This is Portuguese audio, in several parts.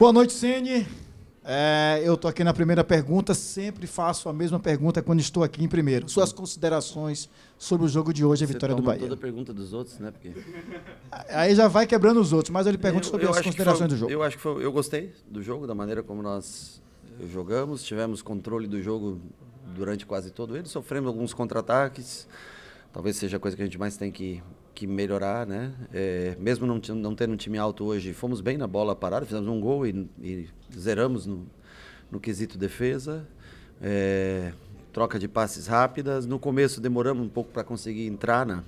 Boa noite, Sene. É, eu estou aqui na primeira pergunta, sempre faço a mesma pergunta quando estou aqui em primeiro. Suas considerações sobre o jogo de hoje, a Você vitória do Bahia. toda a pergunta dos outros, né? Porque Aí já vai quebrando os outros, mas eu lhe pergunto sobre as acho que considerações foi- do jogo. Eu acho que foi- eu gostei do jogo, da maneira como nós jogamos, tivemos controle do jogo durante quase todo ele, sofremos alguns contra-ataques, talvez seja a coisa que a gente mais tem que, que melhorar, né? É, mesmo não, não tendo um time alto hoje, fomos bem na bola parada, fizemos um gol e, e zeramos no, no quesito defesa. É, troca de passes rápidas. No começo demoramos um pouco para conseguir entrar na,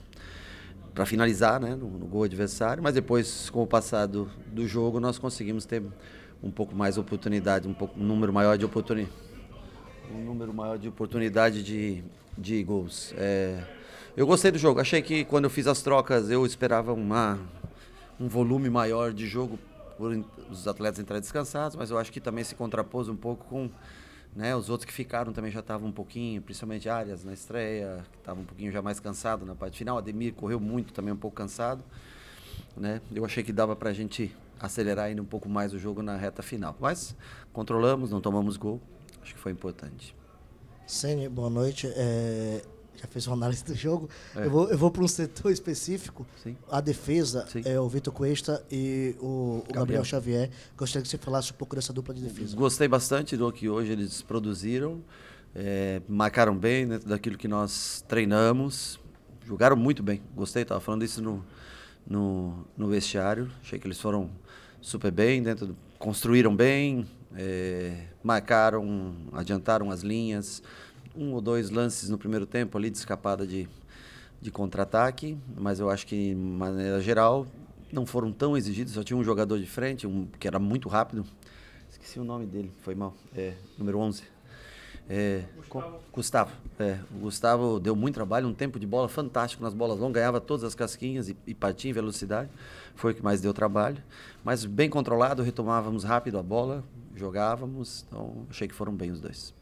para finalizar né, no, no gol adversário, mas depois, com o passar do, do jogo, nós conseguimos ter um pouco mais oportunidade, um, pouco, um número maior de oportunidade, um número maior de oportunidade de, de gols. É, eu gostei do jogo. Achei que quando eu fiz as trocas eu esperava uma, um volume maior de jogo por os atletas entrarem descansados, mas eu acho que também se contrapôs um pouco com né, os outros que ficaram também já estavam um pouquinho, principalmente Arias na estreia, que estava um pouquinho já mais cansado na parte final. Ademir correu muito, também um pouco cansado. Né? Eu achei que dava para a gente acelerar ainda um pouco mais o jogo na reta final. Mas controlamos, não tomamos gol. Acho que foi importante. Sene, boa noite. É, já fez uma análise do jogo. É. Eu vou, eu vou para um setor específico. Sim. A defesa Sim. é o Vitor Cuesta e o, o Gabriel. Gabriel. Xavier. Gostaria que você falasse um pouco dessa dupla de defesa. Gostei bastante do que hoje eles produziram. É, marcaram bem dentro daquilo que nós treinamos. Jogaram muito bem. Gostei, estava falando isso no, no, no vestiário. Achei que eles foram super bem, dentro do- construíram bem, é, marcaram, adiantaram as linhas. Um ou dois lances no primeiro tempo ali de escapada de, de contra-ataque, mas eu acho que, de maneira geral, não foram tão exigidos. Só tinha um jogador de frente, um que era muito rápido. Esqueci o nome dele, foi mal. É, número 11. É, Gustavo. Gustavo. É, o Gustavo deu muito trabalho, um tempo de bola fantástico nas bolas longas, ganhava todas as casquinhas e, e partia em velocidade. Foi o que mais deu trabalho. Mas bem controlado, retomávamos rápido a bola, jogávamos. Então, achei que foram bem os dois.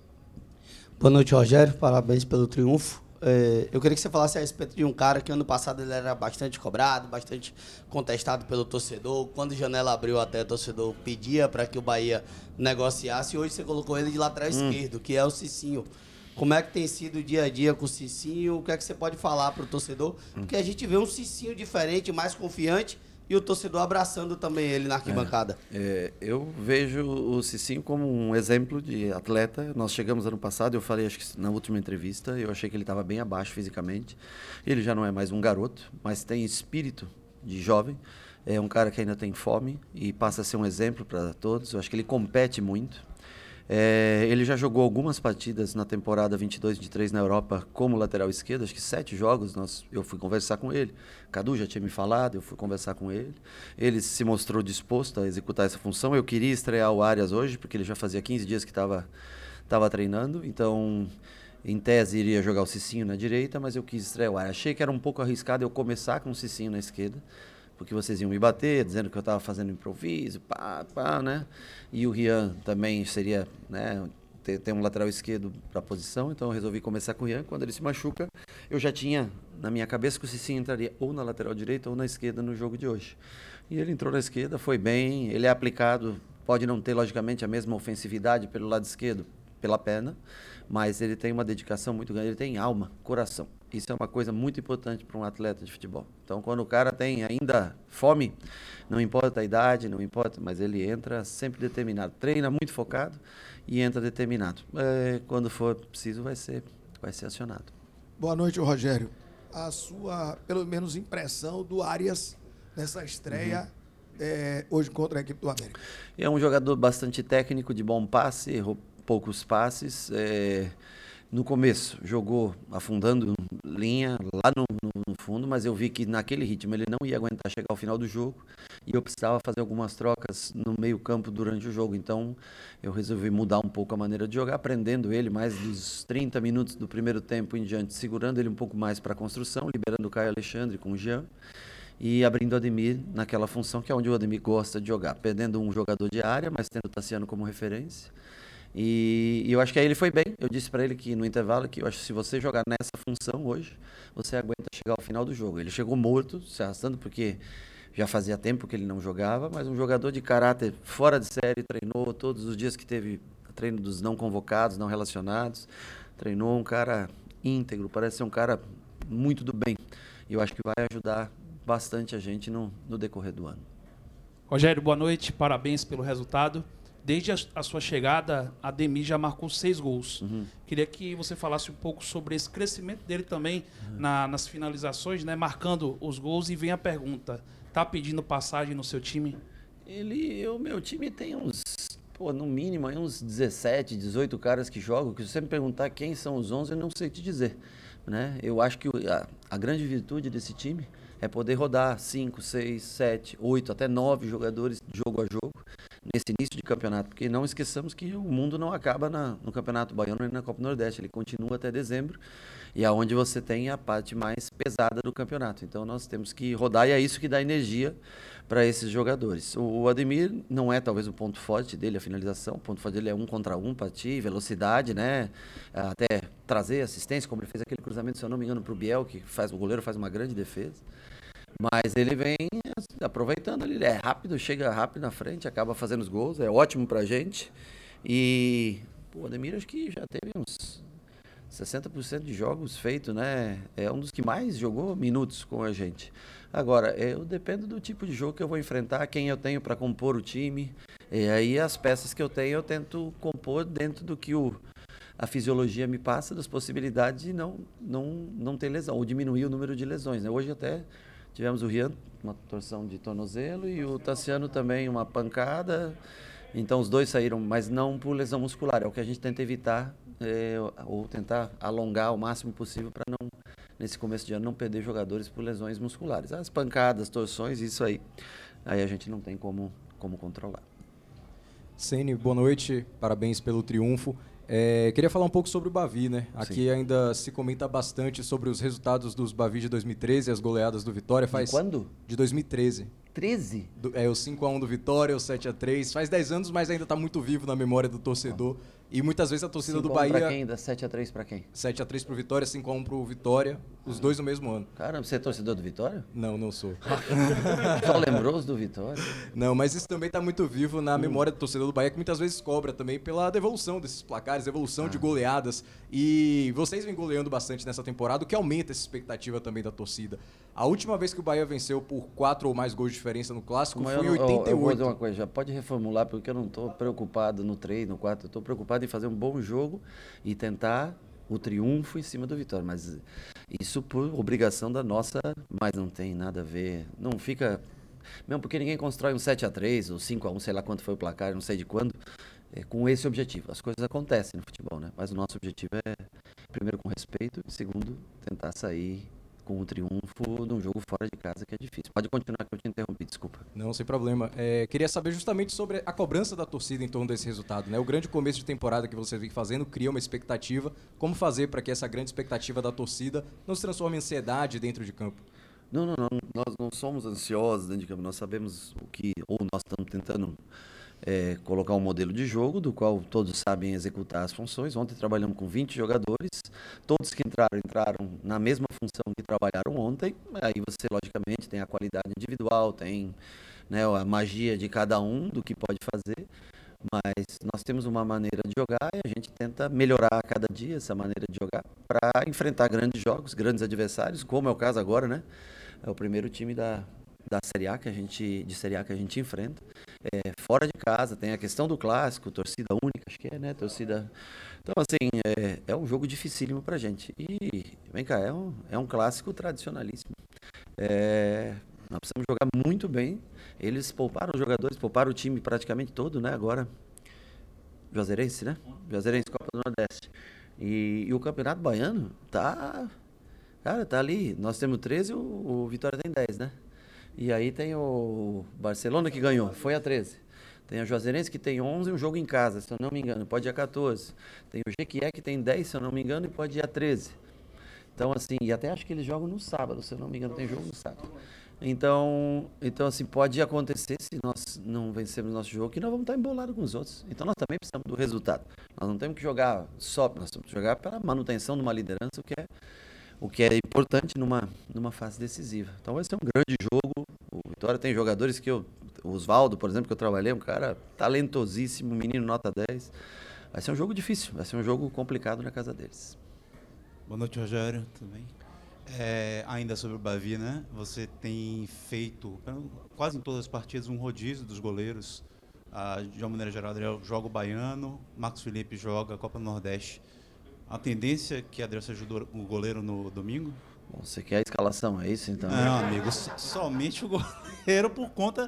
Boa noite, Rogério. Parabéns pelo triunfo. É, eu queria que você falasse a respeito de um cara que ano passado ele era bastante cobrado, bastante contestado pelo torcedor. Quando a janela abriu até o torcedor pedia para que o Bahia negociasse. E hoje você colocou ele de lateral esquerdo, que é o Cicinho. Como é que tem sido o dia a dia com o Cicinho? O que é que você pode falar para o torcedor? Porque a gente vê um Cicinho diferente, mais confiante, e o torcedor abraçando também ele na arquibancada. É, eu vejo o Cicinho como um exemplo de atleta. Nós chegamos ano passado, eu falei, acho que na última entrevista, eu achei que ele estava bem abaixo fisicamente. Ele já não é mais um garoto, mas tem espírito de jovem. É um cara que ainda tem fome e passa a ser um exemplo para todos. Eu acho que ele compete muito. É, ele já jogou algumas partidas na temporada 22-23 na Europa como lateral esquerdo, acho que sete jogos. Nós, eu fui conversar com ele. Cadu já tinha me falado, eu fui conversar com ele. Ele se mostrou disposto a executar essa função. Eu queria estrear o Arias hoje, porque ele já fazia 15 dias que estava treinando. Então, em tese, iria jogar o Cicinho na direita, mas eu quis estrear o Arias. Achei que era um pouco arriscado eu começar com o Cicinho na esquerda porque vocês iam me bater, dizendo que eu estava fazendo improviso, pá, pá, né? E o Rian também seria, né, ter, ter um lateral esquerdo para a posição, então eu resolvi começar com o Rian. Quando ele se machuca, eu já tinha na minha cabeça que o Cicinho entraria ou na lateral direita ou na esquerda no jogo de hoje. E ele entrou na esquerda, foi bem, ele é aplicado, pode não ter logicamente a mesma ofensividade pelo lado esquerdo, pela perna, mas ele tem uma dedicação muito grande, ele tem alma, coração. Isso é uma coisa muito importante para um atleta de futebol. Então, quando o cara tem ainda fome, não importa a idade, não importa, mas ele entra sempre determinado, treina muito focado e entra determinado. É, quando for preciso, vai ser, vai ser acionado. Boa noite, Rogério. A sua, pelo menos, impressão do Arias nessa estreia é, hoje contra a equipe do América. É um jogador bastante técnico, de bom passe, poucos passes. é, no começo jogou afundando linha lá no, no- no fundo, mas eu vi que naquele ritmo ele não ia aguentar chegar ao final do jogo e eu precisava fazer algumas trocas no meio campo durante o jogo. Então eu resolvi mudar um pouco a maneira de jogar, prendendo ele mais dos 30 minutos do primeiro tempo em diante, segurando ele um pouco mais para a construção, liberando o Caio Alexandre com o Jean e abrindo o Ademir naquela função que é onde o Ademir gosta de jogar, perdendo um jogador de área, mas tendo o Tassiano como referência. E, e eu acho que aí ele foi bem. Eu disse para ele que no intervalo que eu acho que se você jogar nessa função hoje, você aguenta chegar ao final do jogo. Ele chegou morto, se arrastando, porque já fazia tempo que ele não jogava, mas um jogador de caráter fora de série, treinou todos os dias que teve treino dos não convocados, não relacionados, treinou um cara íntegro, parece ser um cara muito do bem. E eu acho que vai ajudar bastante a gente no, no decorrer do ano. Rogério, boa noite, parabéns pelo resultado. Desde a, a sua chegada, a Demi já marcou seis gols. Uhum. Queria que você falasse um pouco sobre esse crescimento dele também na- nas finalizações, né, marcando os gols. E vem a pergunta: tá pedindo passagem no seu time? Ele, o meu time tem uns, pô, no mínimo aí uns 17, 18 caras que jogam, que se você me perguntar quem são os 11, eu não sei te dizer, né? Eu acho que a, a grande virtude desse time é poder rodar 5, 6, 7, 8, até 9 jogadores jogo a jogo nesse início de campeonato, porque não esqueçamos que o mundo não acaba na- no Campeonato Baiano nem na Copa Nordeste, ele continua até dezembro e é onde você tem a parte mais pesada do campeonato. Então nós temos que rodar e é isso que dá energia para esses jogadores. O, Ademir não é talvez o ponto forte dele, a finalização. O ponto forte dele é um contra um para ti, velocidade, né? Até trazer assistência, como ele fez aquele cruzamento, se eu não me engano, para o Biel, que faz o goleiro faz uma grande defesa. Mas ele vem aproveitando ele é rápido, chega rápido na frente, acaba fazendo os gols, é ótimo pra gente. E o Ademir acho que já teve uns 60% de jogos feitos, né? É um dos que mais jogou minutos com a gente. Agora, eu dependo do tipo de jogo que eu vou enfrentar, quem eu tenho para compor o time. E aí as peças que eu tenho eu tento compor dentro do que o, a fisiologia me passa, das possibilidades de não, não, não ter lesão, ou diminuir o número de lesões. Né? Hoje até tivemos o Rian, uma torção de tornozelo, e o Tassiano também uma pancada. Então os dois saíram, mas não por lesão muscular. É o que a gente tenta evitar, é, ou tentar alongar o máximo possível para não, nesse começo de ano, não perder jogadores por lesões musculares. As pancadas, torções, isso aí, aí a gente não tem como, como controlar. Sene, boa noite, parabéns pelo triunfo. É, queria falar um pouco sobre o Bavi, né? Aqui ainda se comenta bastante sobre os resultados dos Bavi de 2013, as goleadas do Vitória. Faz De quando? De 2013. 13? Do- é o 5x1 do Vitória, o 7x3. Faz 10 anos, mas ainda está muito vivo na memória do torcedor. E muitas vezes a torcida do 5 a 1 Pra Bahia. quem? Da 7 a 3 pra quem? 7x3 pro Vitória, 5x1 pro Vitória. Os dois no mesmo ano. Caramba, você é torcedor do Vitória? Não, não sou. Só lembrou os do Vitória? Não, mas isso também está muito vivo na memória do torcedor do Bahia, que muitas vezes cobra também pela devolução desses placares, devolução de goleadas. E vocês vêm goleando bastante nessa temporada, o que aumenta essa expectativa também da torcida. A última vez que o Bahia venceu por quatro ou mais gols de diferença no Clássico Mas foi em eu, não- eu- eu vou 88. dizer uma coisa, já pode reformular, porque eu não estou preocupado no 3, no 4, eu estou preocupado em fazer um bom jogo e tentar o triunfo em cima do Vitória. Mas isso por obrigação da nossa, mas não tem nada a ver. Não fica. Mesmo porque ninguém constrói um 7x3 ou 5x1, sei lá quanto foi o placar, não sei de quando, é, com esse objetivo. As coisas acontecem no futebol, né? Mas o nosso objetivo é, primeiro, com respeito, e segundo, tentar sair com o triunfo de um jogo fora de casa, que é difícil. Pode continuar que eu te interrompi, desculpa. Não, sem problema. É, queria saber justamente sobre a cobrança da torcida em torno desse resultado. Né? O grande começo de temporada que vocês vêm fazendo cria uma expectativa. Como fazer para que essa grande expectativa da torcida não se transforme em ansiedade dentro de campo? Não, não, não. Nós não somos ansiosos dentro de campo. Nós sabemos o que, ou nós estamos tentando é, colocar um modelo de jogo do qual todos sabem executar as funções. Ontem trabalhamos com 20 jogadores. Todos que entraram, entraram na mesma função que trabalharam ontem. Aí você, logicamente, tem a qualidade individual, tem né, a magia de cada um do que pode fazer. Mas nós temos uma maneira de jogar e a gente tenta melhorar a cada dia essa maneira de jogar para enfrentar grandes jogos, grandes adversários, como é o caso agora, né? É o primeiro time da, da Série A que a gente de Série A que a gente enfrenta. É, fora de casa, tem a questão do clássico, torcida única, acho que é, né? Torcida. Então, assim, é, é um jogo dificílimo pra gente. E, vem cá, é um, é um clássico tradicionalíssimo. É, nós precisamos jogar muito bem. Eles pouparam os jogadores, pouparam o time praticamente todo, né? Agora, Juazeirense, né? Juazeirense, Copa do Nordeste. E, e o Campeonato Baiano tá. Cara, tá ali. Nós temos 13, o, o Vitória tem 10, né? E aí tem o Barcelona que ganhou, foi a 13. Tem a Juazeirense que tem 11 e um jogo em casa, se eu não me engano, pode ir a 14. Tem o Jequié que tem 10, se eu não me engano, e pode ir a 13. Então, assim, e até acho que eles jogam no sábado, se eu não me engano, tem jogo no sábado. Então, então assim, pode acontecer se nós não vencermos nosso jogo, que nós vamos estar embolados com os outros. Então, nós também precisamos do resultado. Nós não temos que jogar só, nós temos que jogar para a manutenção de uma liderança, o que é o que é importante numa, numa fase decisiva. Então vai ser um grande jogo. O Vitória tem jogadores que eu. O Oswaldo, por exemplo, que eu trabalhei, um cara talentosíssimo, menino nota 10. Vai ser um jogo difícil, vai ser um jogo complicado na casa deles. Boa noite, Rogério. Tudo bem? É, ainda sobre o Bavi, né? Você tem feito, quase em todas as partidas, um rodízio dos goleiros. Ah, de uma maneira geral, Adriel joga o Baiano, Marcos Felipe joga a Copa do Nordeste. A tendência é que Adriel seja o goleiro no domingo? Bom, você quer a escalação, é isso então? Não, amigo, somente o goleiro por conta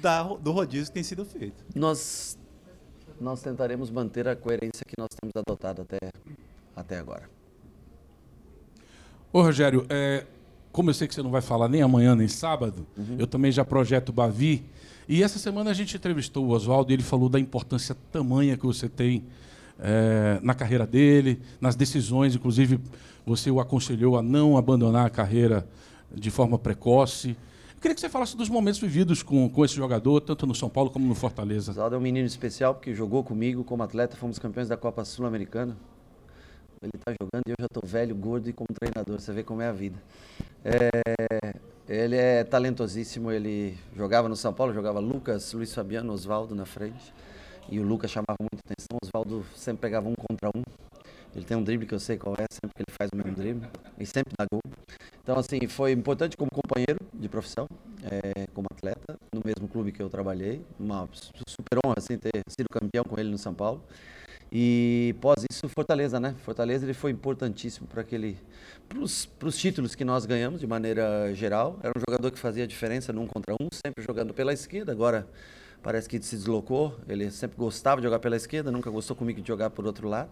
da, do rodízio que tem sido feito. Nós, nós tentaremos manter a coerência que nós temos adotado até, até agora. Ô, Rogério, é, como eu sei que você não vai falar nem amanhã nem sábado, uhum. eu também já projeto Bavi. E essa semana a gente entrevistou o Oswaldo e ele falou da importância tamanha que você tem é, na carreira dele, nas decisões. Inclusive, você o aconselhou a não abandonar a carreira de forma precoce. Eu queria que você falasse dos momentos vividos com, com esse jogador, tanto no São Paulo como no Fortaleza. Oswaldo é um menino especial porque jogou comigo como atleta, fomos campeões da Copa Sul-Americana. Ele está jogando e eu já estou velho, gordo e como treinador. Você vê como é a vida. É, ele é talentosíssimo. Ele jogava no São Paulo, jogava Lucas, Luiz Fabiano, Oswaldo na frente. E o Lucas chamava muita atenção. O Oswaldo sempre pegava um contra um. Ele tem um drible que eu sei qual é, sempre que ele faz o mesmo drible. E sempre dá gol. Então, assim, foi importante como companheiro de profissão, é, como atleta, no mesmo clube que eu trabalhei. Uma super honra, assim, ter sido campeão com ele no São Paulo. E pós isso, Fortaleza, né? Fortaleza ele foi importantíssimo para aquele, para os títulos que nós ganhamos de maneira geral. Era um jogador que fazia diferença num contra um, sempre jogando pela esquerda. Agora parece que se deslocou. Ele sempre gostava de jogar pela esquerda, nunca gostou comigo de jogar por outro lado.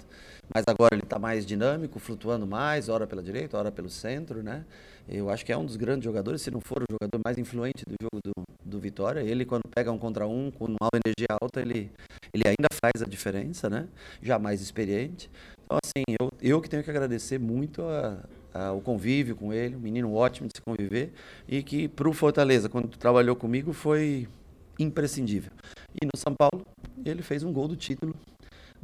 Mas agora ele está mais dinâmico, flutuando mais, hora pela direita, hora pelo centro, né? Eu acho que é um dos grandes jogadores, se não for o jogador mais influente do jogo do, do Vitória. Ele, quando pega um contra um, com uma energia alta, ele, ele ainda faz a diferença, né? Já mais experiente. Então, assim, eu, eu que tenho que agradecer muito a, a, o convívio com ele, um menino ótimo de se conviver, e que para o Fortaleza, quando trabalhou comigo, foi imprescindível. E no São Paulo, ele fez um gol do título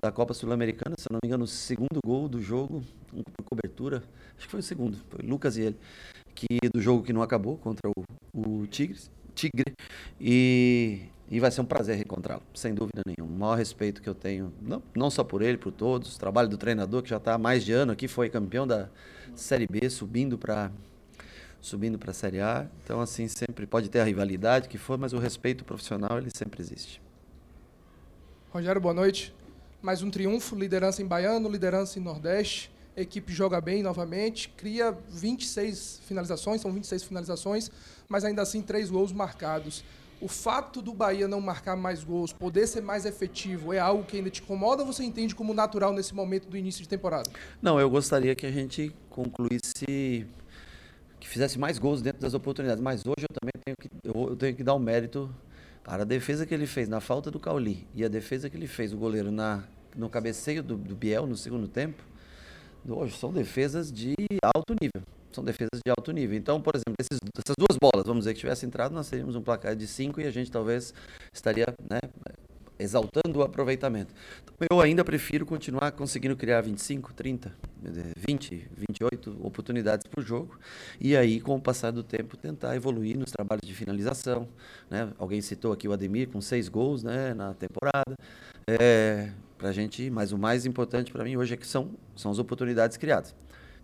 da Copa Sul-Americana, se eu não me engano, o segundo gol do jogo, por cobertura, acho que foi o segundo, foi Lucas e ele, que do jogo que não acabou contra o, o Tigres, Tigre, e, e vai ser um prazer reencontrá-lo, sem dúvida nenhuma. O maior respeito que eu tenho, não, não só por ele, por todos, o trabalho do treinador, que já está há mais de ano aqui, foi campeão da Série B, subindo para subindo para a Série A. Então, assim, sempre pode ter a rivalidade que for, mas o respeito profissional, ele sempre existe. Rogério, boa noite. Mais um triunfo, liderança em Baiano, liderança em Nordeste. A equipe joga bem novamente, cria 26 finalizações, são 26 finalizações, mas ainda assim três gols marcados. O fato do Bahia não marcar mais gols, poder ser mais efetivo, é algo que ainda te incomoda ou você entende como natural nesse momento do início de temporada? Não, eu gostaria que a gente concluísse que fizesse mais gols dentro das oportunidades. Mas hoje eu também tenho que, eu, eu tenho que dar um mérito para a defesa que ele fez na falta do Cauli e a defesa que ele fez, o goleiro, na, no cabeceio do, do Biel no segundo tempo. Hoje são defesas de alto nível. São defesas de alto nível. Então, por exemplo, esses, essas duas bolas, vamos dizer que tivesse entrado, nós teríamos um placar de 5 e a gente talvez estaria né, exaltando o aproveitamento. Então, eu ainda prefiro continuar conseguindo criar 25, 30, 20, 28 oportunidades por jogo e aí, com o passar do tempo, tentar evoluir nos trabalhos de finalização. Né? Alguém citou aqui o Ademir com seis gols né, na temporada. É, para gente, mas o mais importante para mim hoje é que são, são as oportunidades criadas.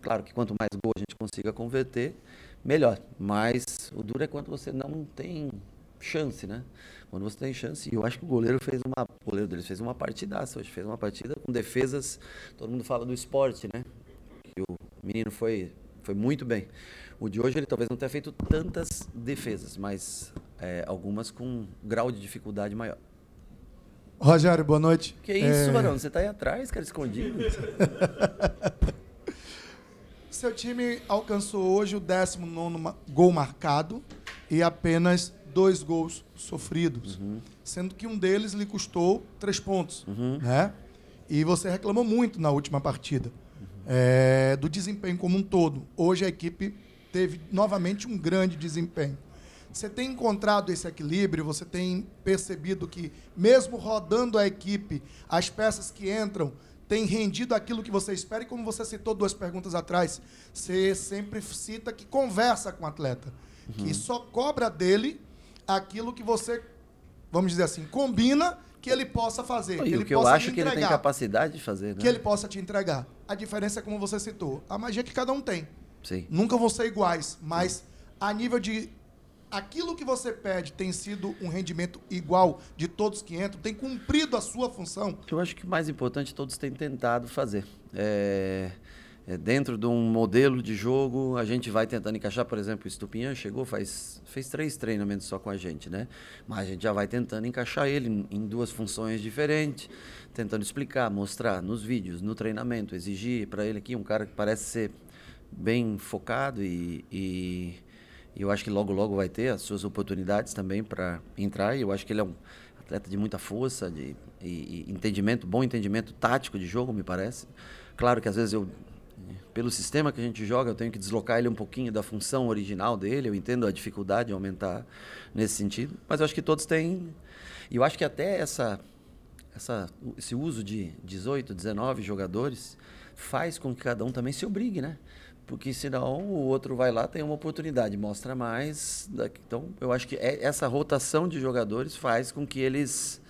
Claro que quanto mais gol a gente consiga converter, melhor. Mas o duro é quando você não tem chance, né? Quando você tem chance, e eu acho que o goleiro fez uma, o goleiro deles fez uma partidaça hoje, fez uma partida com defesas, todo mundo fala do esporte, né? Que o menino foi, foi muito bem. O de hoje ele talvez não tenha feito tantas defesas, mas é, algumas com um grau de dificuldade maior. Rogério, boa noite. Que isso, é... Barão? Você está aí atrás, cara, escondido. Seu time alcançou hoje o 19 gol marcado e apenas dois gols sofridos, uhum. sendo que um deles lhe custou três pontos, uhum. né? E você reclamou muito na última partida uhum. é, do desempenho como um todo. Hoje a equipe teve novamente um grande desempenho. Você tem encontrado esse equilíbrio? Você tem percebido que, mesmo rodando a equipe, as peças que entram tem rendido aquilo que você espera? E como você citou duas perguntas atrás, você sempre cita que conversa com o atleta, que só cobra dele aquilo que você, vamos dizer assim, combina que ele possa fazer. E que o ele que eu acho lhe que ele tem entregar capacidade de fazer, né? que ele possa te entregar. A diferença é como você citou, a magia que cada um tem. Sim. Nunca vão ser iguais, mas a nível de aquilo que você pede tem sido um rendimento igual de todos que entram, tem cumprido a sua função. Eu acho que o mais importante todos têm tentado fazer. É, é, dentro de um modelo de jogo, a gente vai tentando encaixar, por exemplo, o Estupinhan chegou, faz, fez três treinamentos só com a gente, né? Mas a gente já vai tentando encaixar ele em, duas funções diferentes, tentando explicar, mostrar nos vídeos, no treinamento, exigir para ele aqui um cara que parece ser bem focado e, e, e eu acho que logo logo vai ter as suas oportunidades também para entrar. E eu acho que ele é um atleta de muita força, de e, e entendimento, bom entendimento tático de jogo, me parece. Claro que às vezes eu pelo sistema que a gente joga, eu tenho que deslocar ele um pouquinho da função original dele. Eu entendo a dificuldade de aumentar nesse sentido, mas eu acho que todos têm. E eu acho que até essa, essa, esse uso de 18, 19 jogadores faz com que cada um também se obrigue, né? Porque senão o outro vai lá, tem uma oportunidade, mostra mais. daqui- Então, eu acho que é- essa rotação de jogadores faz com que eles,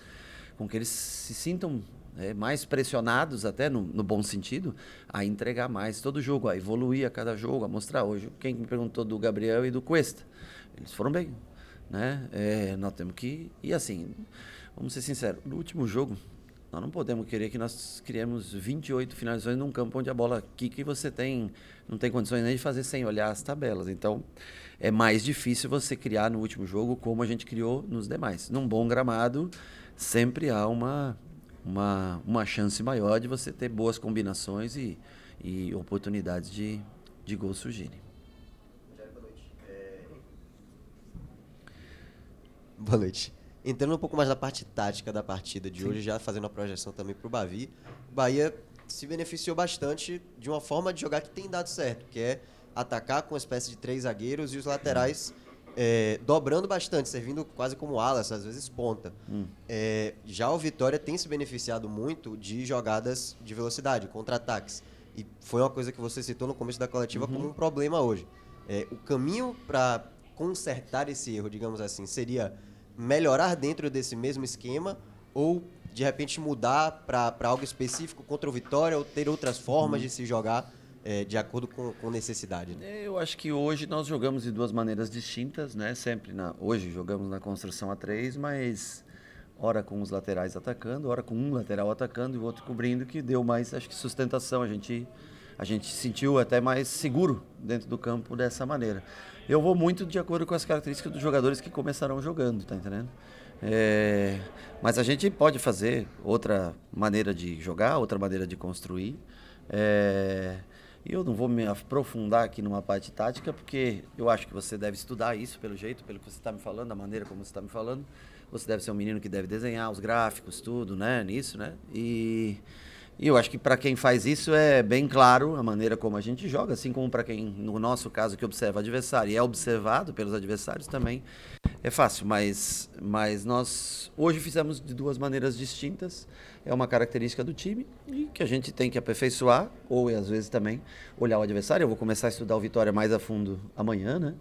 com que eles se sintam é, mais pressionados, até no, no bom sentido, a entregar mais todo jogo, a evoluir a cada jogo, a mostrar. Hoje, quem me perguntou do Gabriel e do Cuesta? Eles foram bem. Né? É, nós temos que. E assim, vamos ser sinceros, no último jogo, nós não podemos querer que nós criemos 28 finalizações num campo onde a bola quica e você tem, não tem condições nem de fazer sem olhar as tabelas. Então, é mais difícil você criar no último jogo como a gente criou nos demais. Num bom gramado, sempre há uma, uma, uma chance maior de você ter boas combinações e, e oportunidades de, de gols surgirem. Boa noite. Entrando um pouco mais na parte tática da partida de hoje, já fazendo a projeção também para o Bavi, o Bahia se beneficiou bastante de uma forma de jogar que tem dado certo, que é atacar com uma espécie de três zagueiros e os laterais é, dobrando bastante, servindo quase como alas, às vezes ponta. É, já o Vitória tem se beneficiado muito de jogadas de velocidade, contra-ataques. E foi uma coisa que você citou no começo da coletiva como um problema hoje. É, o caminho para consertar esse erro, digamos assim, seria melhorar dentro desse mesmo esquema ou de repente mudar para algo específico contra o Vitória ou ter outras formas de se jogar é, de acordo com, com necessidade. né? É, Eu acho que hoje nós jogamos de duas maneiras distintas, né? Sempre na, hoje jogamos na construção a três, mas ora com os laterais atacando, ora com um lateral atacando e o outro cobrindo, que deu mais, acho que sustentação. A gente a gente se sentiu até mais seguro dentro do campo dessa maneira. Eu vou muito de acordo com as características dos jogadores que começarão jogando, tá entendendo? É, mas a gente pode fazer outra maneira de jogar, outra maneira de construir. É, e eu não vou me aprofundar aqui numa parte tática, porque eu acho que você deve estudar isso pelo jeito, pelo que você está me falando, da maneira como você está me falando. Você deve ser um menino que deve desenhar os gráficos, tudo, né? Nisso, né? E, e eu acho que para quem faz isso é bem claro a maneira como a gente joga, assim como para quem, no nosso caso, que observa adversário e é observado pelos adversários também, é fácil. Mas, mas nós hoje fizemos de duas maneiras distintas. É uma característica do time e que a gente tem que aperfeiçoar, ou às vezes também olhar o adversário. Eu vou começar a estudar o Vitória mais a fundo amanhã, né?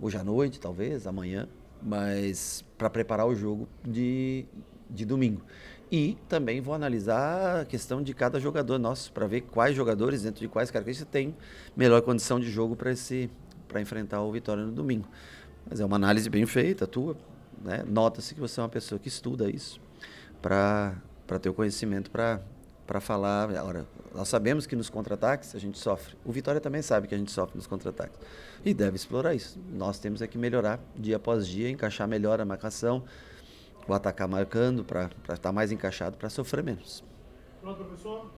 Hoje à noite, talvez, amanhã, mas para preparar o jogo de, de domingo. E também vou analisar a questão de cada jogador nosso, para ver quais jogadores, dentro de quais características, têm melhor condição de jogo para para enfrentar o Vitória no domingo. Mas é uma análise bem feita, tua. Né? Nota-se que você é uma pessoa que estuda isso para ter o conhecimento para falar. Agora, nós sabemos que nos contra-ataques a gente sofre. O Vitória também sabe que a gente sofre nos contra-ataques. E deve explorar isso. Nós temos é que melhorar dia após dia, encaixar melhor a marcação, o atacar marcando para estar mais encaixado, para sofrer menos. Pronto, professor?